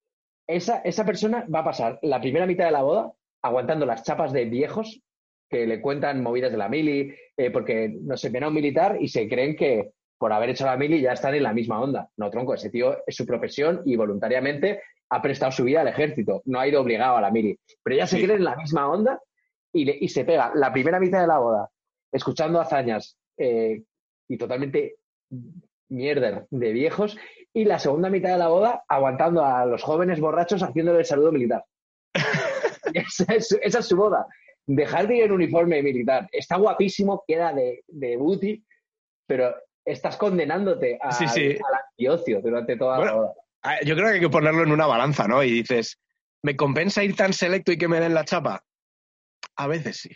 esa, esa persona va a pasar la primera mitad de la boda aguantando las chapas de viejos que le cuentan movidas de la mili, eh, porque no se ven a un militar y se creen que por haber hecho la mili ya están en la misma onda. No, tronco, ese tío es su profesión y voluntariamente ha prestado su vida al ejército, no ha ido obligado a la mili. Pero ya se creen en la misma onda y, y, se pega la primera mitad de la boda escuchando hazañas eh, y totalmente mierder de viejos, y la segunda mitad de la boda aguantando a los jóvenes borrachos haciéndole el saludo militar. [LAUGHS] esa, es, esa es su boda. Dejar de ir en uniforme militar. Está guapísimo, queda de, de booty, pero estás condenándote a- Sí, sí. al antiocio durante toda la Bueno. Ah, Yo creo que hay que ponerlo en una balanza, ¿no? Y dices, ¿me compensa ir tan selecto y que me den la chapa? A veces sí.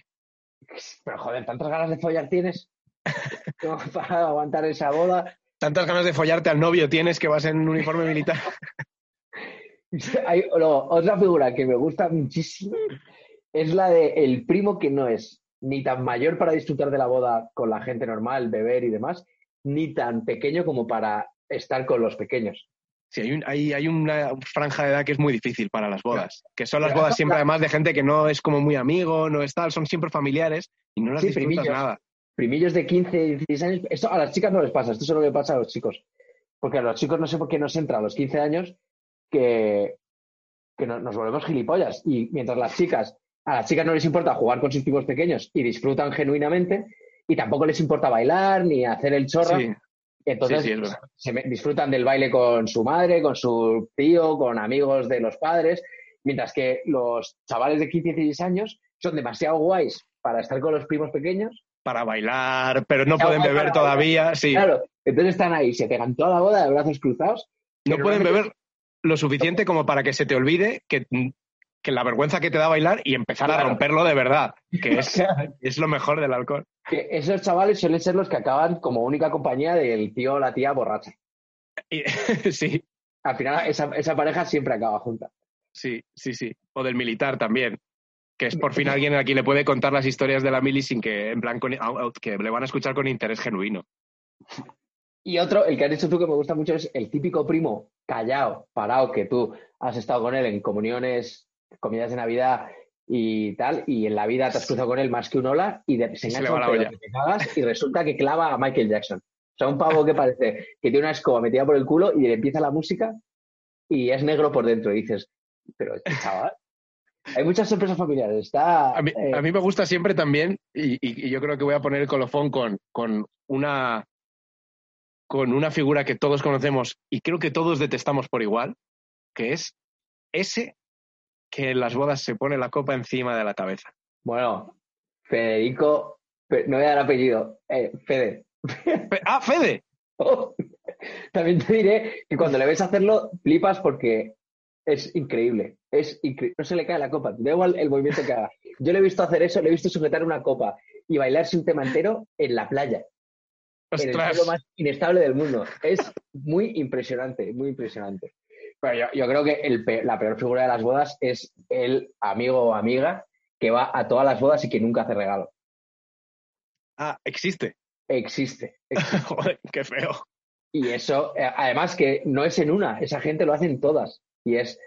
Pero joder, ¿tantas ganas de follar tienes? [LAUGHS] [LAUGHS] Para aguantar esa boda. Tantas ganas de follarte al novio tienes que vas en uniforme militar. [LAUGHS] Hay otra figura que me gusta muchísimo es la de el primo que no es ni tan mayor para disfrutar de la boda con la gente normal, beber y demás, ni tan pequeño como para estar con los pequeños. Sí, hay, un- hay, hay una franja de edad que es muy difícil para las bodas. Que son las bodas siempre, además, de gente que no es como muy amigo, no es tal, son siempre familiares y no las Sí, disfrutas primillos. nada. Primillos de 15, 16 años, esto a las chicas no les pasa, esto solo le pasa a los chicos. Porque a los chicos no sé por qué nos entra a los 15 años que, que no- nos volvemos gilipollas. Y mientras las chicas, a las chicas no les importa jugar con sus primos pequeños y disfrutan genuinamente, y tampoco les importa bailar ni hacer el chorra. Sí, Entonces Sí, sí, se me- disfrutan del baile con su madre, con su tío, con amigos de los padres, mientras que los chavales de 15 y 16 años son demasiado guays para estar con los primos pequeños. para bailar, pero no pueden beber todavía. Sí, Claro, entonces están ahí, se pegan toda la boda de brazos cruzados. no pueden beber lo suficiente como para que se te olvide que, que la vergüenza que te da bailar y empezar a romperlo de verdad, que es, [LAUGHS] es lo mejor del alcohol. Que esos chavales suelen ser los que acaban como única compañía del tío o la tía borracha. Y- [LAUGHS] sí, Al final, esa, esa pareja siempre acaba junta. sí, sí, sí. O del militar también. Que es por fin [LAUGHS] alguien a quien le puede contar las historias de la mili sin que, en plan, con- que le van a escuchar con interés genuino. Y otro, el que has dicho tú que me gusta mucho, es el típico primo callado, parado, que tú has estado con él en comuniones, comidas de Navidad y tal, y en la vida te has cruzado con él más que un hola y de, se Se engancha va un que te cagas y resulta que clava a Michael Jackson. O sea, un pavo que parece que tiene una escoba metida por el culo y le empieza la música y es negro por dentro. Y dices, pero este chaval. Hay muchas sorpresas familiares. Está. A mí, eh, a mí me gusta siempre también, y, y- y yo creo que voy a poner el colofón con, con una con una figura que todos conocemos y creo que todos detestamos por igual, que es ese que en las bodas se pone la copa encima de la cabeza. Bueno, Federico, Fe- no voy a dar apellido, eh, Fede. Fe- ¡Ah, Fede! [LAUGHS] También te diré que cuando le ves hacerlo, flipas porque es increíble. Es incre- No se le cae la copa, da igual el movimiento que haga. Yo le he visto hacer eso, le he visto sujetar una copa y bailarse un tema entero en la playa, en el suelo más inestable del mundo. Es muy impresionante, muy impresionante. Pero yo, yo creo que el pe- la peor figura de las bodas es el amigo o amiga que va a todas las bodas y que nunca hace regalo. Ah, existe. Existe. [LAUGHS] existe. Joder, qué feo. Y eso, eh, además que no es en una, esa gente lo hace en todas. Y es.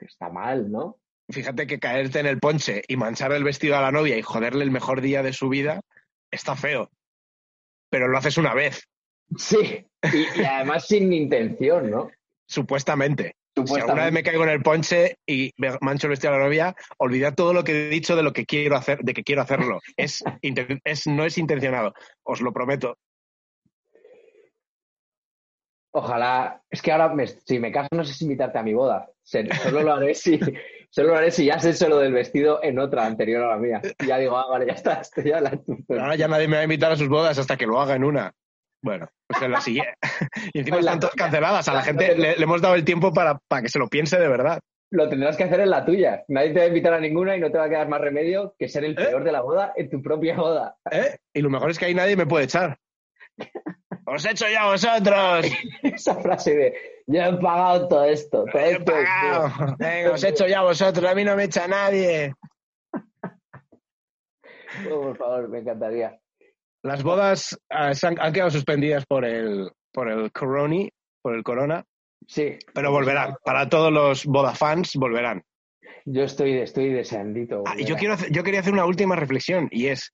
Está mal, ¿no? Fíjate que caerte en el ponche y manchar el vestido a la novia y joderle el mejor día de su vida está feo. Pero lo haces una vez, Sí. Y, y además sin intención, ¿no? Supuestamente. Si alguna vez me caigo en el ponche y me mancho el vestido a la novia, olvidad todo lo que he dicho de lo que quiero hacer, de que quiero hacerlo. [LAUGHS] Es, no es intencionado, os lo prometo. Ojalá. Es que ahora, me- si me caso, no sé si invitarte a mi boda. Solo lo haré si. Solo lo haré si ya sé solo del vestido en otra anterior a la mía. Y ya digo, ah, vale, ya está, esto ya la Ahora [LAUGHS] ya nadie me va a invitar a sus bodas hasta que lo haga en una. Bueno, pues en la siguiente. [LAUGHS] Y encima están todas canceladas. A la gente le, le hemos dado el tiempo para, para que se lo piense de verdad. Lo tendrás que hacer en la tuya. Nadie te va a invitar a ninguna y no te va a quedar más remedio que ser el ¿Eh? peor de la boda en tu propia boda. ¿eh? Y lo mejor es que ahí nadie me puede echar. [LAUGHS] ¡Os he hecho ya a vosotros! [LAUGHS] Esa frase de yo he pagado todo esto. Todo ¡He esto es mío". pagado! Venga, os he hecho ya a vosotros. A mí no me echa nadie. Oh, por favor, me encantaría. Las bodas eh, se han, han quedado suspendidas por el, por el coroni, por el corona, Sí. pero volverán. Para todos los bodafans, volverán. Yo estoy, estoy deseandito. Ah, yo, quiero hacer- yo quería hacer una última reflexión y es,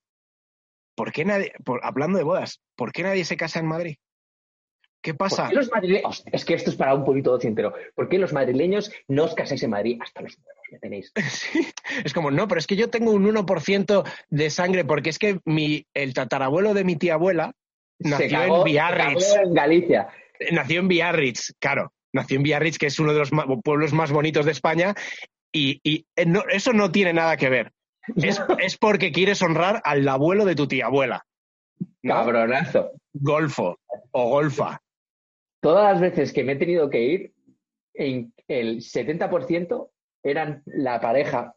¿por qué nadie, por- hablando de bodas, ¿por qué nadie se casa en Madrid? ¿Qué ¿Por pasa? qué los madrileños? Es que esto es para un purito entero. ¿Por qué los madrileños no os casáis en Madrid hasta los tenéis? [LAUGHS] Sí, Es como, no, pero es que yo tengo un 1% de sangre porque es que mi, el tatarabuelo de mi tía abuela nació en Biarritz. en Galicia. Nació en Biarritz, claro. Nació en Biarritz, que es uno de los pueblos más bonitos de España, y, eh, eso no tiene nada que ver. Es, porque quieres honrar al abuelo de tu tía abuela. Cabronazo. Golfo o golfa. Todas las veces que me he tenido que ir, el 70% eran la pareja,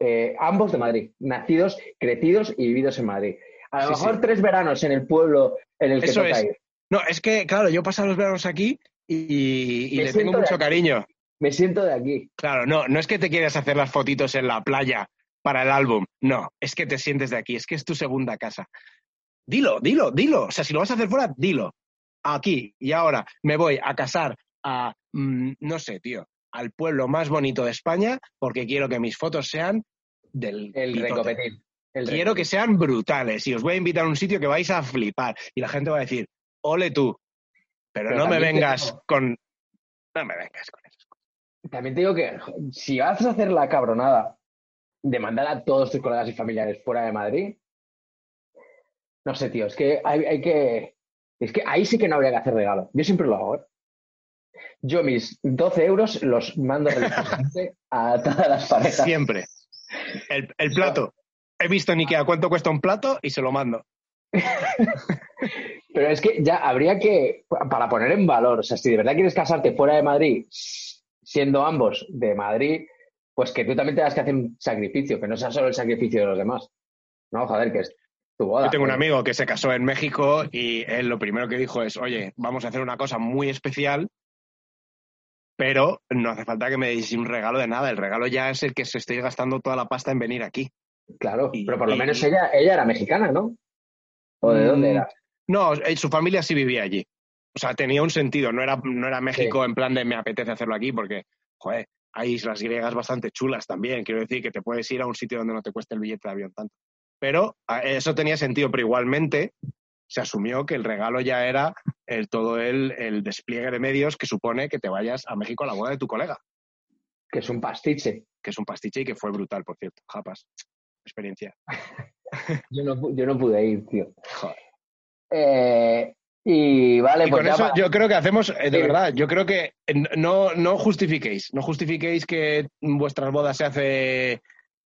eh, ambos de Madrid, nacidos, crecidos y vividos en Madrid. A lo mejor tres veranos en el pueblo en el que Eso es. No, es que, claro, yo paso los veranos aquí y, le tengo mucho cariño. Me siento de aquí. Claro, no, no es que te quieras hacer las fotitos en la playa para el álbum. No, es que te sientes de aquí, es que es tu segunda casa. Dilo, dilo, dilo. O sea, si lo vas a hacer fuera, dilo. Aquí y ahora me voy a casar a, mm, no sé, tío, al pueblo más bonito de España porque quiero que mis fotos sean del... El quiero que sean brutales y os voy a invitar a un sitio que vais a flipar y la gente va a decir, ole tú, pero, no me vengas con... No me vengas con esas cosas. También te digo que si vas a hacer la cabronada de mandar a todos tus colegas y familiares fuera de Madrid, no sé, tío, es que hay, que. Es que ahí sí que no habría que hacer regalo. Yo siempre lo hago, ¿eh? Yo mis 12 euros los mando a todas las parejas. Siempre. El, el plato. He visto en Ikea cuánto cuesta un plato y se lo mando. [LAUGHS] Pero es que ya habría que, para poner en valor, o sea, si de verdad quieres casarte fuera de Madrid, siendo ambos de Madrid, pues que tú también tengas que hacer un sacrificio, que no sea solo el sacrificio de los demás. No, joder, que es tu boda. Yo tengo un amigo que se casó en México y él lo primero que dijo es, oye, vamos a hacer una cosa muy especial, pero no hace falta que me deis un regalo de nada. El regalo ya es el que se esté gastando toda la pasta en venir aquí. Claro, pero por lo menos ella, ella era mexicana, ¿no? ¿O de dónde mm, era? No, eh, su familia sí vivía allí. O sea, tenía un sentido. No era, no era México en plan de me apetece hacerlo aquí porque, joder, hay islas griegas bastante chulas también. Quiero decir que te puedes ir a un sitio donde no te cueste el billete de avión tanto. Pero eso tenía sentido, pero igualmente se asumió que el regalo ya era el, todo el, el despliegue de medios que supone que te vayas a México a la boda de tu colega. Que es un pastiche. Que es un pastiche y que fue brutal, por cierto. Japas. Experiencia. [LAUGHS] yo, no, yo no pude ir, tío. Joder. Eh, y vale, pues con eso yo creo que hacemos, eh, de verdad, yo creo que no, no justifiquéis, no justifiquéis que vuestras bodas se hace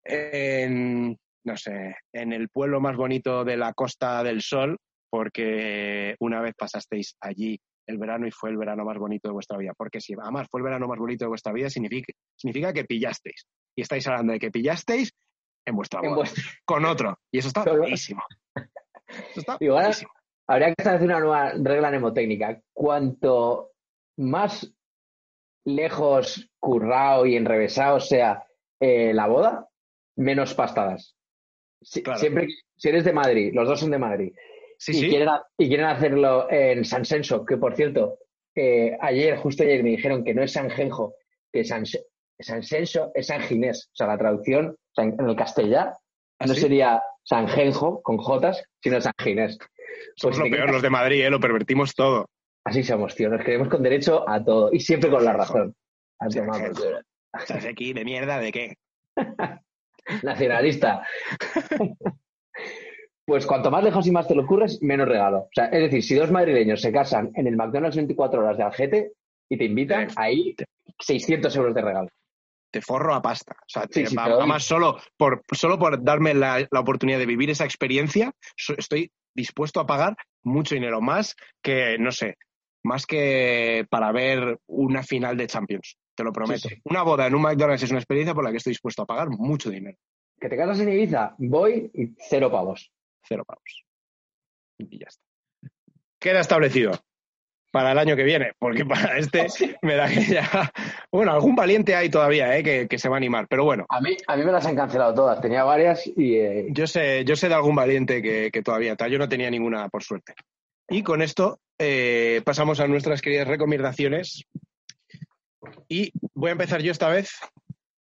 en, no sé, en el pueblo más bonito de la Costa del Sol, porque una vez pasasteis allí el verano y fue el verano más bonito de vuestra vida. Porque si además fue el verano más bonito de vuestra vida, significa, significa que pillasteis. Y estáis hablando de que pillasteis en vuestra boda, con otro. Y eso está buenísimo. Eso está buenísimo. Habría que establecer una nueva regla mnemotécnica. Cuanto más lejos, currado y enrevesado sea eh, la boda, menos pastadas. Siempre, si eres de Madrid, los dos son de Madrid, y, Quieren, y quieren hacerlo en San Senso, que por cierto, eh, ayer, justo ayer me dijeron que no es San Genjo, que San, San Senso es San Ginés. O sea, la traducción en, el castellano ¿Ah, no sería San Genjo con Jotas, sino San Ginés. Somos pues lo peor, los de Madrid, ¿eh? lo pervertimos todo. Así somos, tío. Nos creemos con derecho a todo y siempre con la razón. ¿Estás aquí de mierda de qué? [LAUGHS] Nacionalista. [LAUGHS] pues cuanto más lejos y más te lo ocurres, menos regalo. O sea, es decir, si dos madrileños se casan en el McDonald's 24 horas de Algete y te invitan, ahí 600 euros de regalo te forro a pasta. O sea, además solo por, solo por darme la, oportunidad de vivir esa experiencia, estoy dispuesto a pagar mucho dinero, más que, no sé, más que para ver una final de Champions, te lo prometo. Una boda en un McDonald's es una experiencia por la que estoy dispuesto a pagar mucho dinero. Que te casas en Ibiza, voy y cero pavos. Cero pavos. Y ya está. Queda establecido para el año que viene, porque [LAUGHS] para este me da que ya... Bueno, algún valiente hay todavía ¿eh? que, se va a animar, pero bueno. A mí, a mí me las han cancelado todas, tenía varias y... Eh, yo, sé, yo sé de algún valiente que, todavía está, yo no tenía ninguna, por suerte. Y con esto eh, pasamos a nuestras queridas recomendaciones. Y voy a empezar yo esta vez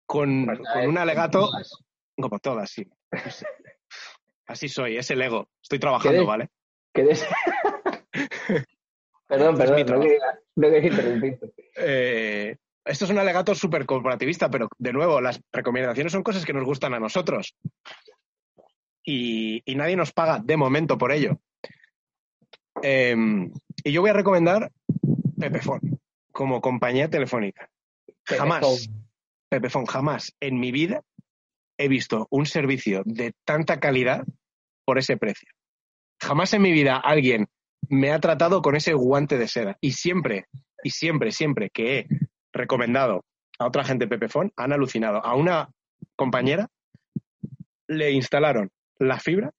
con, pues un alegato... Como todas, sí. Así soy, es el ego. Estoy trabajando, ¿vale? [LAUGHS] Perdón, perdón, no quería, eh, esto es un alegato súper corporativista, pero de nuevo, las recomendaciones son cosas que nos gustan a nosotros. Y, nadie nos paga de momento por ello. Em, y yo voy a recomendar Pepefon como compañía telefónica. Jamás, Pepefon, jamás en mi vida he visto un servicio de tanta calidad por ese precio. Jamás en mi vida alguien me ha tratado con ese guante de seda. Y siempre, y siempre, siempre que he recomendado a otra gente Pepefon, han alucinado. A una compañera le instalaron la fibra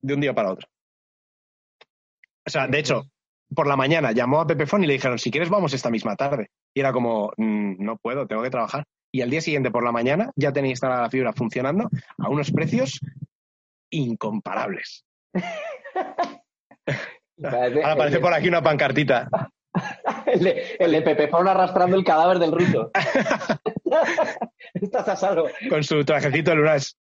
de un día para otro. O sea, de hecho, por la mañana llamó a Pepefon y le dijeron, si quieres vamos esta misma tarde. Y era como, "Mm, no puedo, tengo que trabajar. Y al día siguiente por la mañana ya tenía instalada la fibra funcionando a unos precios incomparables. Parece- Ahora aparece por aquí una pancartita. [LAUGHS] el de, el de arrastrando el cadáver del ruso. [LAUGHS] Estás a salvo. con su trajecito de lunas.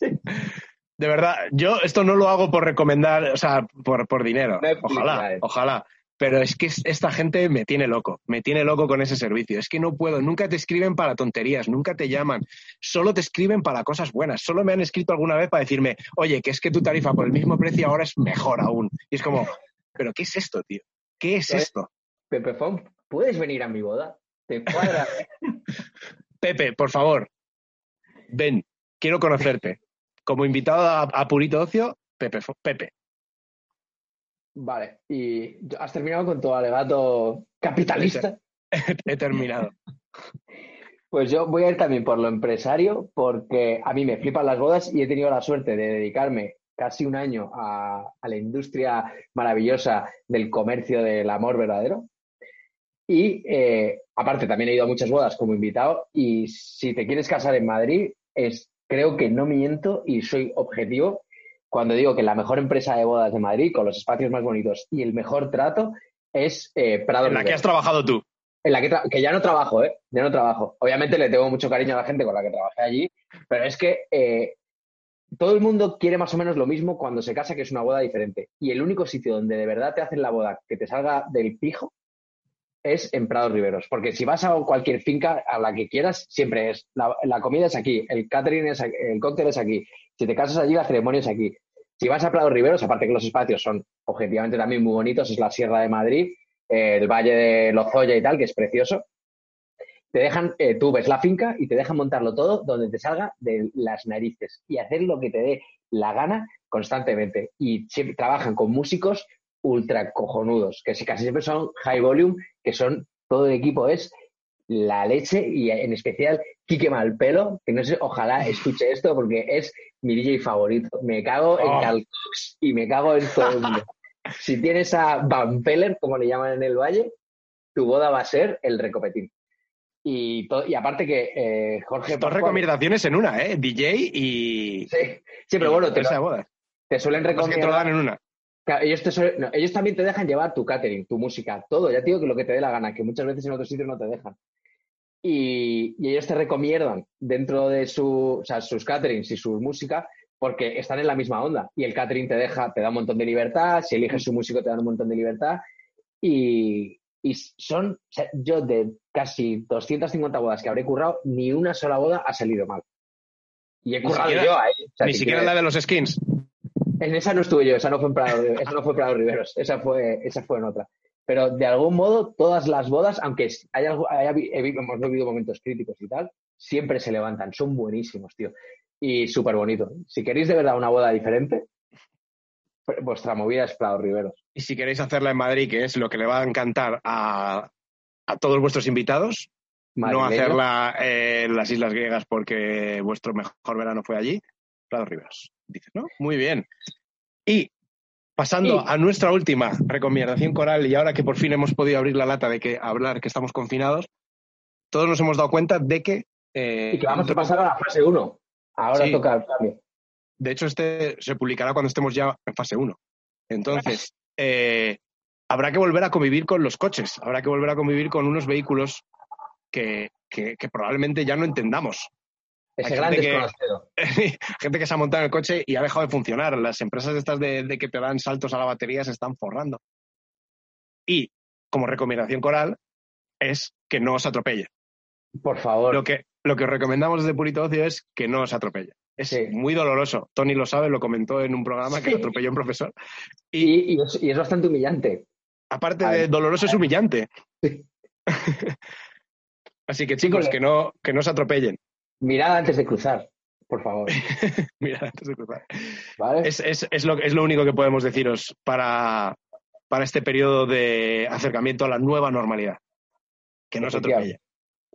De verdad, yo esto no lo hago por recomendar, o sea, por, por dinero. Ojalá, ojalá. Pero es que es- esta gente me tiene loco, me tiene loco con ese servicio. Es que no puedo, nunca te escriben para tonterías, nunca te llaman, solo te escriben para cosas buenas. Solo me han escrito alguna vez para decirme, oye, que es que tu tarifa por el mismo precio ahora es mejor aún. Y es como, ¿pero qué es esto, tío? ¿Qué es ¿Eh? esto? Pepefón, ¿puedes venir a mi boda? ¿Te cuadra? [LAUGHS] Pepe, por favor, ven, quiero conocerte. Como invitado a, a Purito Ocio, Pepe, Pepe. Vale, y has terminado con tu alegato capitalista. He terminado. Pues yo voy a ir también por lo empresario, porque a mí me flipan las bodas y he tenido la suerte de dedicarme casi un año a, a la industria maravillosa del comercio del amor verdadero. Y eh, aparte también he ido a muchas bodas como invitado y si te quieres casar en Madrid, es, creo que no miento y soy objetivo cuando digo que la mejor empresa de bodas de Madrid, con los espacios más bonitos y el mejor trato, es eh, Prado En la que has trabajado tú. En la que, que ya no trabajo, ¿eh? Ya no trabajo. Obviamente le tengo mucho cariño a la gente con la que trabajé allí, pero es que eh, todo el mundo quiere más o menos lo mismo cuando se casa, que es una boda diferente. Y el único sitio donde de verdad te hacen la boda que te salga del pijo es en Prados Riveros. Porque si vas a cualquier finca a la que quieras, siempre es. La, la comida es aquí, el catering es aquí, el cóctel es aquí. Si te casas allí, la ceremonia es aquí. Si vas a Prados Riveros, aparte que los espacios son objetivamente también muy bonitos, es la Sierra de Madrid, eh, el Valle de Lozoya y tal, que es precioso. Te dejan, eh, tú ves la finca y te dejan montarlo todo donde te salga de las narices y hacer lo que te dé la gana constantemente. Y trabajan con músicos ultra cojonudos, que si- casi siempre son high volume, que son, todo el equipo es la leche y en especial Quique Malpelo, que no sé, ojalá escuche esto porque es mi DJ favorito. Me cago en Oh. Cal Cox y me cago en todo el [LAUGHS] mundo. Si tienes a Van Peller, como le llaman en el Valle, tu boda va a ser el recopetín. Y, aparte que eh, Jorge... Dos recomendaciones en una, ¿eh? DJ y. Sí, sí, pero bueno, te, suelen Es que te lo recomendar... dan en una. Claro, ellos, te suelen- no, ellos también te dejan llevar tu catering, tu música, todo. Ya te digo que lo que te dé la gana, que muchas veces en otros sitios no te dejan. Y, y ellos te recomiendan dentro de su, o sea, sus caterings y su música porque están en la misma onda. Y el catering te deja, te da un montón de libertad. Si eliges su músico, te dan un montón de libertad. Y, y son, o sea, yo de casi 250 bodas que habré currado, ni una sola boda ha salido mal. Y he currado siquiera- yo ahí. O sea, Ni siquiera la de los skins. en esa no estuve yo, esa no fue en Prado, esa no fue Prado Riveros, esa fue, esa fue en otra. Pero de algún modo, todas las bodas, aunque haya, haya- hemos vivido momentos críticos y tal, siempre se levantan, son buenísimos, tío. Y súper bonito. Si queréis de verdad una boda diferente, vuestra movida es Prado Riveros. Y si queréis hacerla en Madrid, que es lo que le va a encantar a, a todos vuestros invitados, no hacerla en las Islas Griegas porque vuestro mejor verano fue allí, Prado Riveros. Dices, ¿no? Muy bien. Y pasando a nuestra última recomendación coral, y ahora que por fin hemos podido abrir la lata de que hablar que estamos confinados, todos nos hemos dado cuenta de que. eh, Y que vamos a pasar a la fase 1. Ahora Sí. toca el cambio. De hecho, este se publicará cuando estemos ya en fase 1. Entonces, [LAUGHS] eh, habrá que volver a convivir con los coches, habrá que volver a convivir con unos vehículos que, que- que probablemente ya no entendamos. Ese gran gente que-. [LAUGHS] Gente que se ha montado en el coche y ha dejado de funcionar. Las empresas estas de, de que te dan saltos a la batería se están forrando. Y, como recomendación coral, es que no os atropelle. Por favor. Lo que, lo que os recomendamos desde Purito Ocio es que no os atropelle. Es muy doloroso. Tony lo sabe, lo comentó en un programa que atropelló un profesor. Y, y, es, bastante humillante. Aparte de doloroso, es humillante. [LAUGHS] Así que chicos, que no, que no se atropellen. Mirad antes de cruzar, por favor. [LAUGHS] Mirad antes de cruzar. Es, es, es, lo, es lo único que podemos deciros para, para este periodo de acercamiento a la nueva normalidad. Que no se atropelle.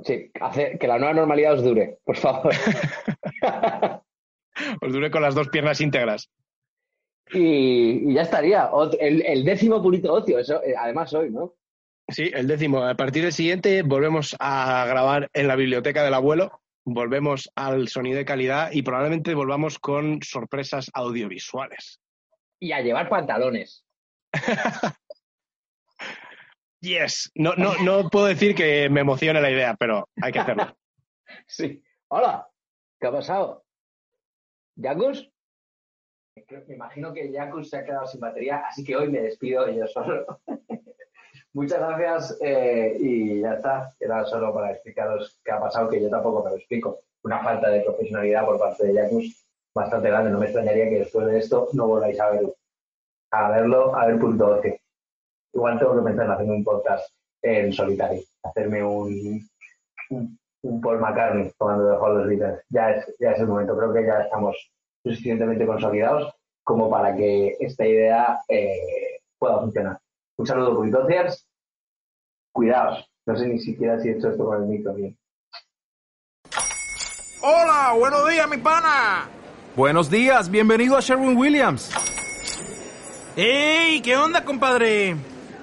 Sí, que la nueva normalidad os dure, por favor. [LAUGHS] os dure con las dos piernas íntegras. Y, ya estaría. El, décimo purito ocio, eso, eh, además hoy, ¿no? Sí, el décimo. A partir del siguiente volvemos a grabar en la biblioteca del abuelo, volvemos al sonido de calidad y probablemente volvamos con sorpresas audiovisuales. Y a llevar pantalones. [LAUGHS] yes. No, no, no puedo decir que me emocione la idea, pero hay que hacerlo. [LAUGHS] sí. Hola. ¿Qué ha pasado? ¿Yakus? Me imagino que Yakus se ha quedado sin batería, así que hoy me despido yo solo. [LAUGHS] Muchas gracias eh, y ya está. Era solo para explicaros qué ha pasado, que yo tampoco me lo explico. Una falta de profesionalidad por parte de Yakus bastante grande. No me extrañaría que después de esto no volváis a verlo. A verlo, a ver punto 12. Igual tengo que pensar en hacerme un podcast en solitario. Hacerme un, un, Paul McCartney cuando dejó los Beatles. Ya es, ya es el momento. Creo que ya estamos suficientemente consolidados como para que esta idea eh, pueda funcionar. Un saludo, Pulitociers. Cuidaos. No sé ni siquiera si he hecho esto con el micro bien. Hola, buenos días, mi pana. Buenos días, bienvenido a Sherwin Williams. ¡Ey! ¿Qué onda, compadre?